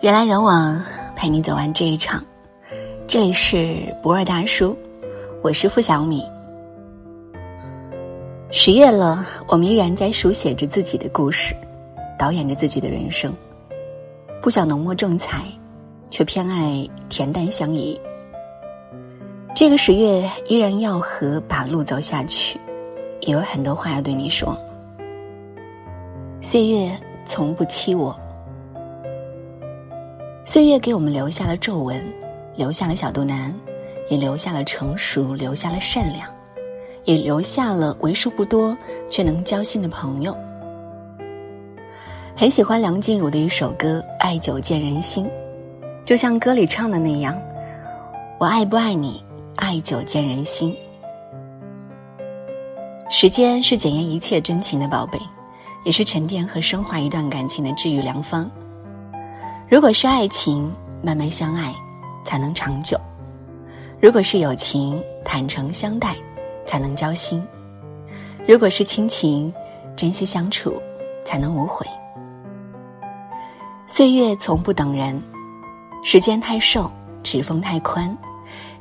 人来人往，陪你走完这一场。这里是不二大叔，我是付小米。十月了，我们依然在书写着自己的故事，导演着自己的人生。不想浓墨重彩，却偏爱恬淡相宜。这个十月依然要和把路走下去，也有很多话要对你说。岁月从不欺我。岁月给我们留下了皱纹，留下了小肚腩，也留下了成熟，留下了善良，也留下了为数不多却能交心的朋友。很喜欢梁静茹的一首歌《爱久见人心》，就像歌里唱的那样：“我爱不爱你，爱久见人心。”时间是检验一切真情的宝贝，也是沉淀和升华一段感情的治愈良方。如果是爱情，慢慢相爱，才能长久；如果是友情，坦诚相待，才能交心；如果是亲情，珍惜相处，才能无悔。岁月从不等人，时间太瘦，指缝太宽，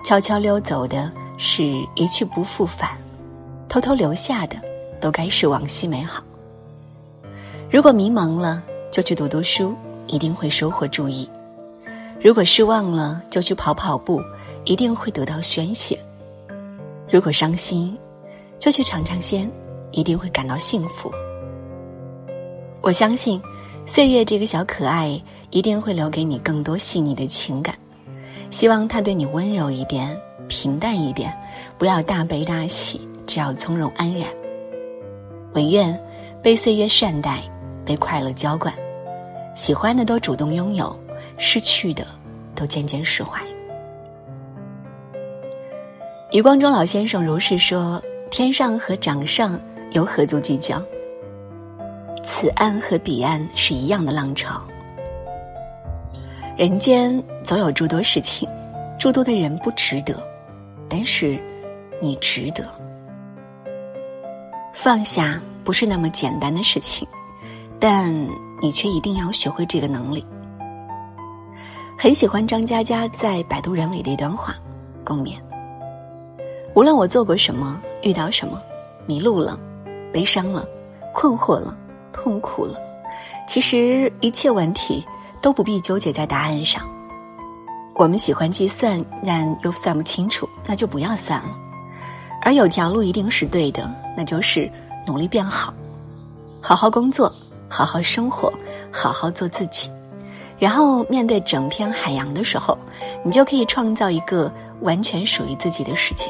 悄悄溜走的是一去不复返，偷偷留下的，都该是往昔美好。如果迷茫了，就去读读书。一定会收获注意。如果失望了，就去跑跑步，一定会得到宣泄。如果伤心，就去尝尝鲜，一定会感到幸福。我相信，岁月这个小可爱一定会留给你更多细腻的情感。希望他对你温柔一点，平淡一点，不要大悲大喜，只要从容安然。唯愿被岁月善待，被快乐浇灌。喜欢的都主动拥有，失去的都渐渐释怀。余光中老先生如是说：“天上和掌上有何足计较？此岸和彼岸是一样的浪潮。人间总有诸多事情，诸多的人不值得，但是你值得。放下不是那么简单的事情，但……”你却一定要学会这个能力。很喜欢张嘉佳在《摆渡人》里的一段话，共勉：无论我做过什么，遇到什么，迷路了，悲伤了，困惑了，痛苦了，其实一切问题都不必纠结在答案上。我们喜欢计算，但又算不清楚，那就不要算了。而有条路一定是对的，那就是努力变好，好好工作。好好生活，好好做自己，然后面对整片海洋的时候，你就可以创造一个完全属于自己的世界。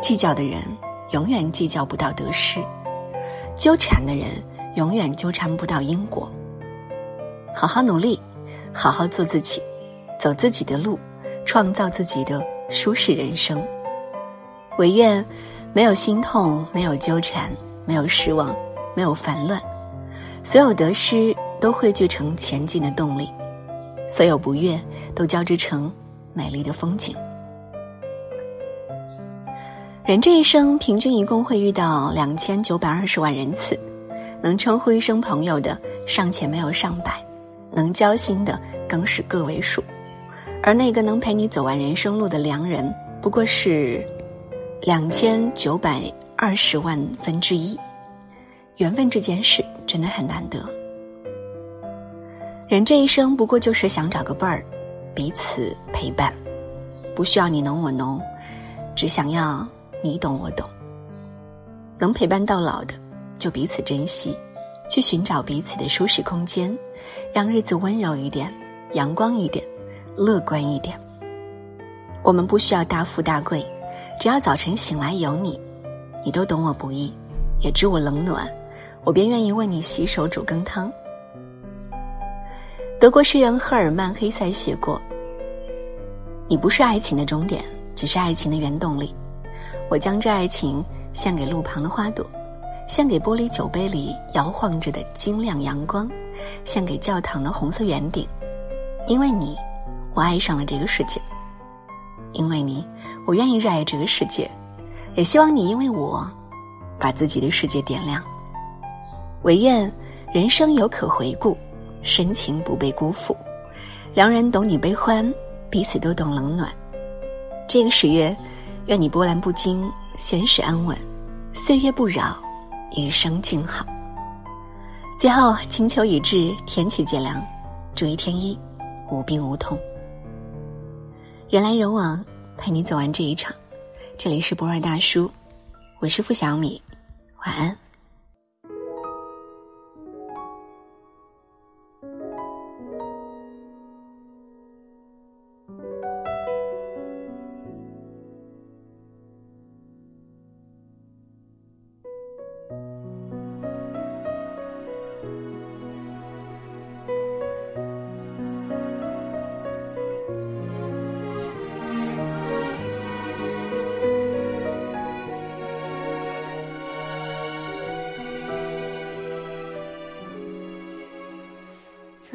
计较的人永远计较不到得失，纠缠的人永远纠缠不到因果。好好努力，好好做自己，走自己的路，创造自己的舒适人生。唯愿没有心痛，没有纠缠，没有失望。没有烦乱，所有得失都汇聚成前进的动力，所有不悦都交织成美丽的风景。人这一生平均一共会遇到两千九百二十万人次，能称呼一声朋友的尚且没有上百，能交心的更是个位数，而那个能陪你走完人生路的良人，不过是两千九百二十万分之一。缘分这件事真的很难得。人这一生不过就是想找个伴儿，彼此陪伴，不需要你侬我侬，只想要你懂我懂。能陪伴到老的，就彼此珍惜，去寻找彼此的舒适空间，让日子温柔一点，阳光一点，乐观一点。我们不需要大富大贵，只要早晨醒来有你，你都懂我不易，也知我冷暖。我便愿意为你洗手煮羹汤。德国诗人赫尔曼·黑塞写过：“你不是爱情的终点，只是爱情的原动力。我将这爱情献给路旁的花朵，献给玻璃酒杯里摇晃着的晶亮阳光，献给教堂的红色圆顶。因为你，我爱上了这个世界；因为你，我愿意热爱这个世界，也希望你因为我，把自己的世界点亮。”唯愿人生有可回顾，深情不被辜负。良人懂你悲欢，彼此都懂冷暖。这个十月，愿你波澜不惊，闲时安稳，岁月不扰，余生静好。最后，清秋已至，天气渐凉，注意添衣，无病无痛。人来人往，陪你走完这一场。这里是博尔大叔，我是付小米，晚安。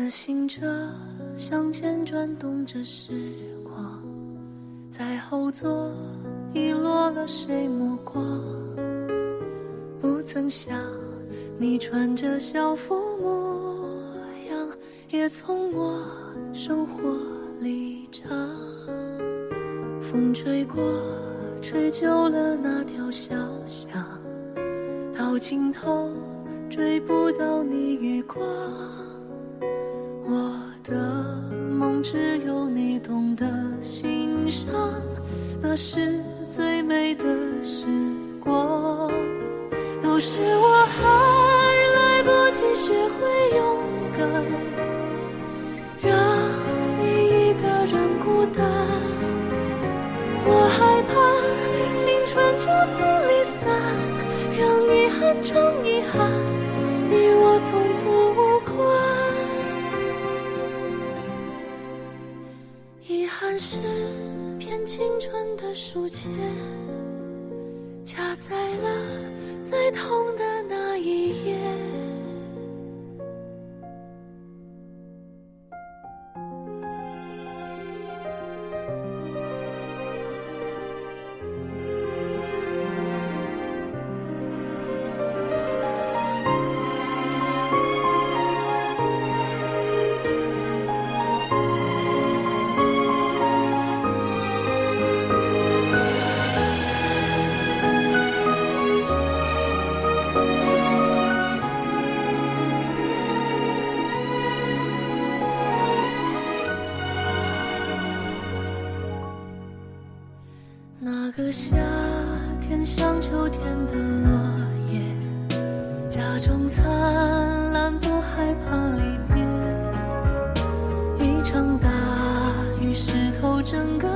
自行车向前转动着时光，在后座遗落了谁目光？不曾想你穿着校服模样，也从我生活里长。风吹过，吹旧了那条小巷，到尽头追不到你余光。的梦只有你懂得欣赏，那是最美的时光。都是我还来不及学会勇敢，让你一个人孤单。我害怕青春就此离散，让你很长遗憾，你我从此无书签，夹在了最痛的那一页。那个夏天像秋天的落叶，假装灿烂，不害怕离别。一场大雨湿透整个。